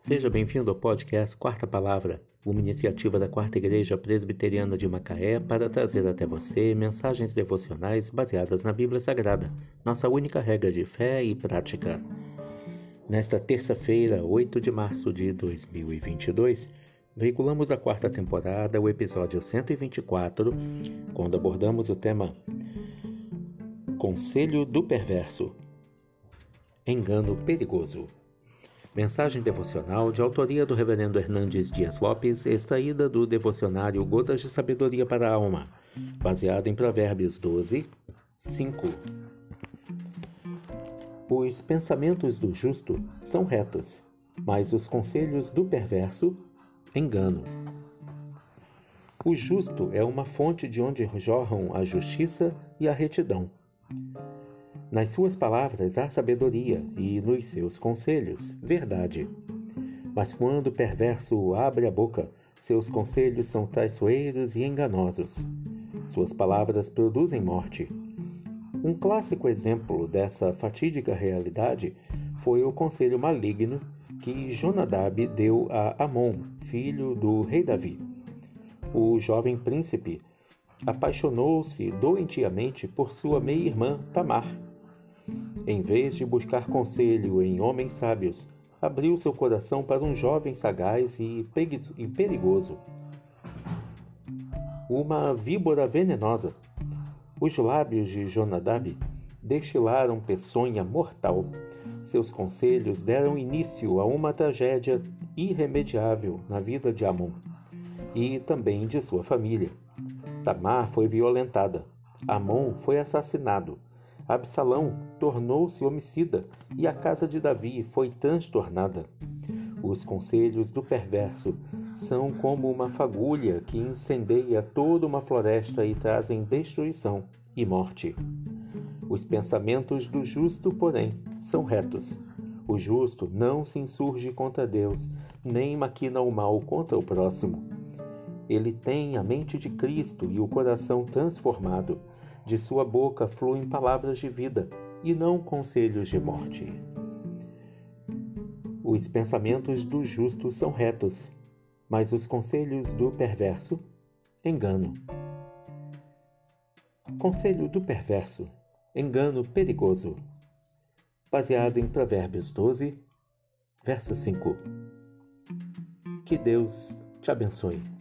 Seja bem-vindo ao podcast Quarta Palavra, uma iniciativa da Quarta Igreja Presbiteriana de Macaé para trazer até você mensagens devocionais baseadas na Bíblia Sagrada, nossa única regra de fé e prática. Nesta terça-feira, 8 de março de 2022, veiculamos a quarta temporada, o episódio 124, quando abordamos o tema Conselho do Perverso Engano Perigoso. Mensagem devocional de autoria do Reverendo Hernandes Dias Lopes, extraída do devocionário Gotas de Sabedoria para a Alma, baseado em Provérbios 12, 5. Os pensamentos do justo são retos, mas os conselhos do perverso, engano. O justo é uma fonte de onde jorram a justiça e a retidão. Nas suas palavras há sabedoria e nos seus conselhos verdade. Mas quando o perverso abre a boca, seus conselhos são traiçoeiros e enganosos. Suas palavras produzem morte. Um clássico exemplo dessa fatídica realidade foi o conselho maligno que Jonadab deu a Amon, filho do rei Davi. O jovem príncipe apaixonou-se doentiamente por sua meia-irmã Tamar em vez de buscar conselho em homens sábios, abriu seu coração para um jovem sagaz e perigoso. Uma víbora venenosa. Os lábios de Jonadab destilaram peçonha mortal. Seus conselhos deram início a uma tragédia irremediável na vida de Amon e também de sua família. Tamar foi violentada. Amon foi assassinado Absalão tornou-se homicida e a casa de Davi foi transtornada. Os conselhos do perverso são como uma fagulha que incendeia toda uma floresta e trazem destruição e morte. Os pensamentos do justo, porém, são retos. O justo não se insurge contra Deus, nem maquina o mal contra o próximo. Ele tem a mente de Cristo e o coração transformado. De sua boca fluem palavras de vida e não conselhos de morte. Os pensamentos do justo são retos, mas os conselhos do perverso, engano. Conselho do perverso, engano perigoso. Baseado em Provérbios 12, verso 5. Que Deus te abençoe.